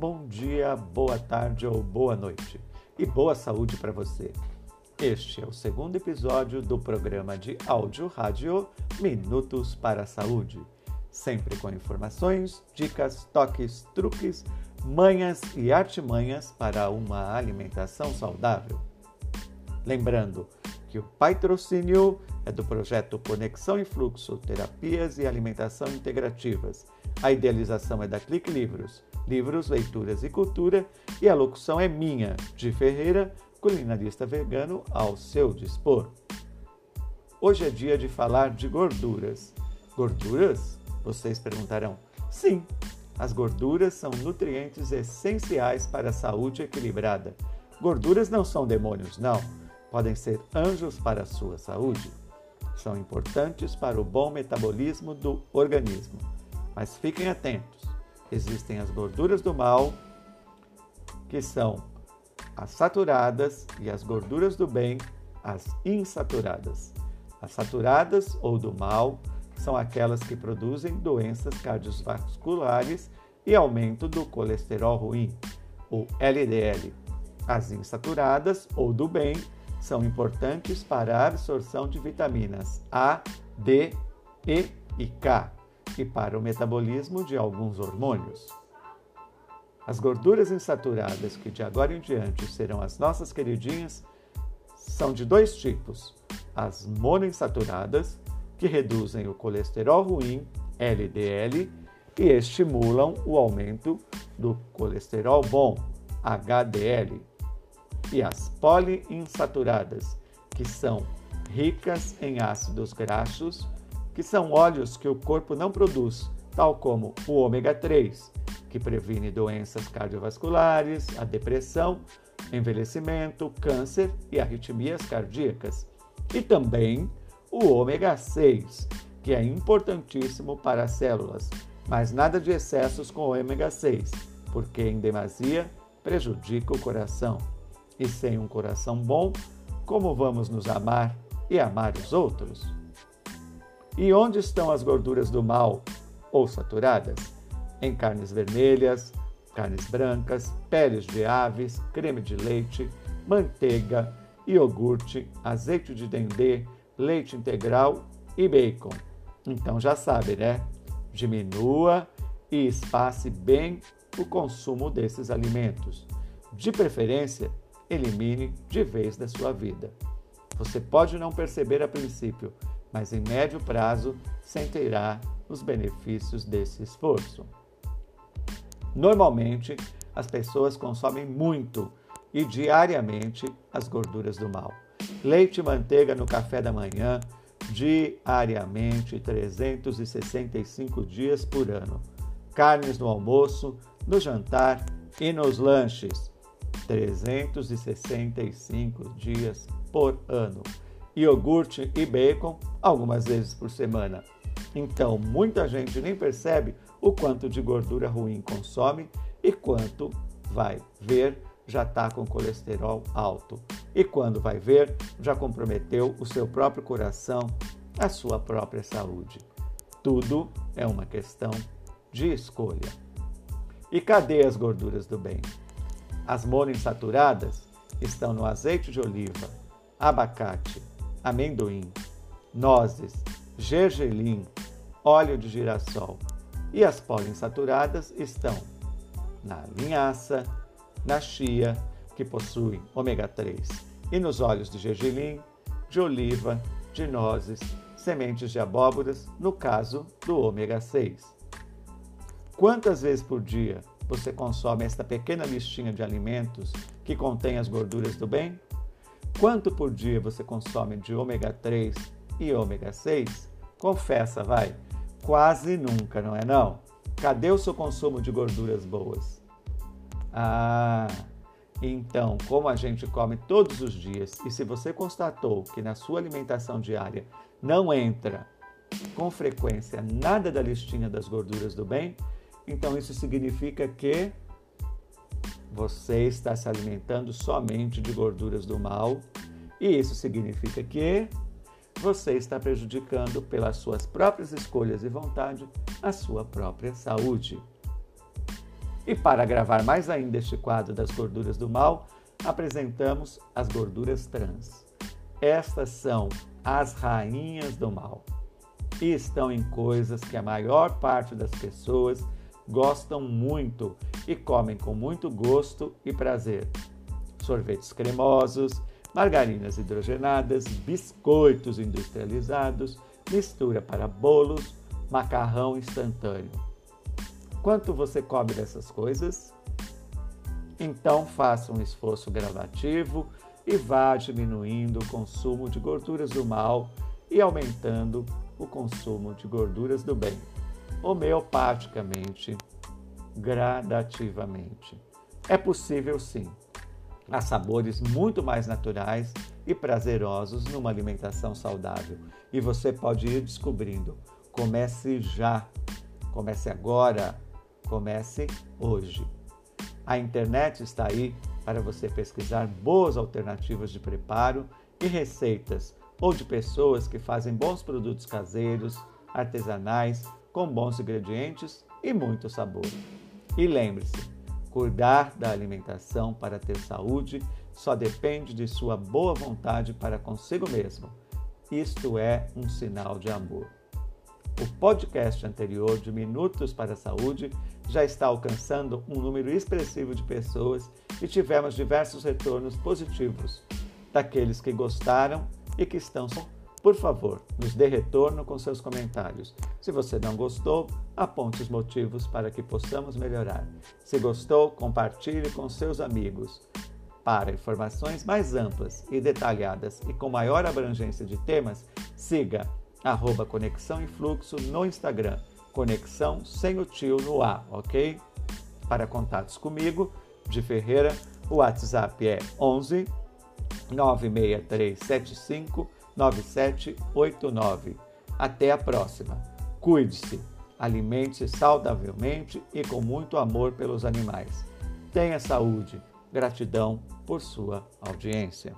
Bom dia, boa tarde ou boa noite. E boa saúde para você. Este é o segundo episódio do programa de áudio rádio Minutos para a Saúde. Sempre com informações, dicas, toques, truques, manhas e artimanhas para uma alimentação saudável. Lembrando que o patrocínio é do projeto Conexão e Fluxo, Terapias e Alimentação Integrativas. A idealização é da Clique Livros, livros, leituras e cultura, e a locução é minha, de Ferreira, culinarista vegano ao seu dispor. Hoje é dia de falar de gorduras. Gorduras? Vocês perguntarão. Sim, as gorduras são nutrientes essenciais para a saúde equilibrada. Gorduras não são demônios, não podem ser anjos para a sua saúde. São importantes para o bom metabolismo do organismo. Mas fiquem atentos: existem as gorduras do mal, que são as saturadas, e as gorduras do bem, as insaturadas. As saturadas ou do mal são aquelas que produzem doenças cardiovasculares e aumento do colesterol ruim, o LDL. As insaturadas ou do bem são importantes para a absorção de vitaminas A, D, E e K e para o metabolismo de alguns hormônios. As gorduras insaturadas, que de agora em diante serão as nossas queridinhas, são de dois tipos: as monoinsaturadas, que reduzem o colesterol ruim, LDL, e estimulam o aumento do colesterol bom, HDL e as poliinsaturadas, que são ricas em ácidos graxos, que são óleos que o corpo não produz, tal como o ômega 3, que previne doenças cardiovasculares, a depressão, envelhecimento, câncer e arritmias cardíacas, e também o ômega 6, que é importantíssimo para as células, mas nada de excessos com o ômega 6, porque em demasia prejudica o coração. E sem um coração bom, como vamos nos amar e amar os outros? E onde estão as gorduras do mal ou saturadas? Em carnes vermelhas, carnes brancas, peles de aves, creme de leite, manteiga, iogurte, azeite de dendê, leite integral e bacon. Então já sabe, né? Diminua e espace bem o consumo desses alimentos. De preferência, elimine de vez da sua vida. Você pode não perceber a princípio, mas em médio prazo sentirá os benefícios desse esforço. Normalmente, as pessoas consomem muito e diariamente as gorduras do mal. Leite e manteiga no café da manhã, diariamente 365 dias por ano. Carnes no almoço, no jantar e nos lanches. 365 dias por ano. Iogurte e bacon algumas vezes por semana. Então, muita gente nem percebe o quanto de gordura ruim consome e quanto vai ver já está com colesterol alto. E quando vai ver, já comprometeu o seu próprio coração, a sua própria saúde. Tudo é uma questão de escolha. E cadê as gorduras do bem? As monoinsaturadas estão no azeite de oliva, abacate, amendoim, nozes, gergelim, óleo de girassol. E as poliinsaturadas estão na linhaça, na chia, que possui ômega 3, e nos óleos de gergelim, de oliva, de nozes, sementes de abóboras, no caso do ômega 6. Quantas vezes por dia você consome esta pequena listinha de alimentos que contém as gorduras do bem? Quanto por dia você consome de ômega 3 e ômega 6? Confessa, vai. Quase nunca, não é não? Cadê o seu consumo de gorduras boas? Ah, então, como a gente come todos os dias e se você constatou que na sua alimentação diária não entra com frequência nada da listinha das gorduras do bem, então isso significa que você está se alimentando somente de gorduras do mal, e isso significa que você está prejudicando pelas suas próprias escolhas e vontade a sua própria saúde. E para gravar mais ainda este quadro das gorduras do mal, apresentamos as gorduras trans. Estas são as rainhas do mal e estão em coisas que a maior parte das pessoas gostam muito e comem com muito gosto e prazer. Sorvetes cremosos, margarinas hidrogenadas, biscoitos industrializados, mistura para bolos, macarrão instantâneo. Quanto você come dessas coisas? Então faça um esforço gradativo e vá diminuindo o consumo de gorduras do mal e aumentando o consumo de gorduras do bem, homeopaticamente, gradativamente. É possível sim. Há sabores muito mais naturais e prazerosos numa alimentação saudável e você pode ir descobrindo. Comece já, comece agora, comece hoje. A internet está aí para você pesquisar boas alternativas de preparo e receitas ou de pessoas que fazem bons produtos caseiros, artesanais, com bons ingredientes e muito sabor. E lembre-se, cuidar da alimentação para ter saúde só depende de sua boa vontade para consigo mesmo. Isto é um sinal de amor. O podcast anterior de Minutos para a Saúde já está alcançando um número expressivo de pessoas e tivemos diversos retornos positivos daqueles que gostaram e que estão. Por favor, nos dê retorno com seus comentários. Se você não gostou, aponte os motivos para que possamos melhorar. Se gostou, compartilhe com seus amigos. Para informações mais amplas e detalhadas e com maior abrangência de temas, siga arroba Conexão e Fluxo no Instagram. Conexão sem o tio no A, ok? Para contatos comigo, de Ferreira, o WhatsApp é 11 96375 9789. Até a próxima. Cuide-se, alimente-se saudavelmente e com muito amor pelos animais. Tenha saúde. Gratidão por sua audiência.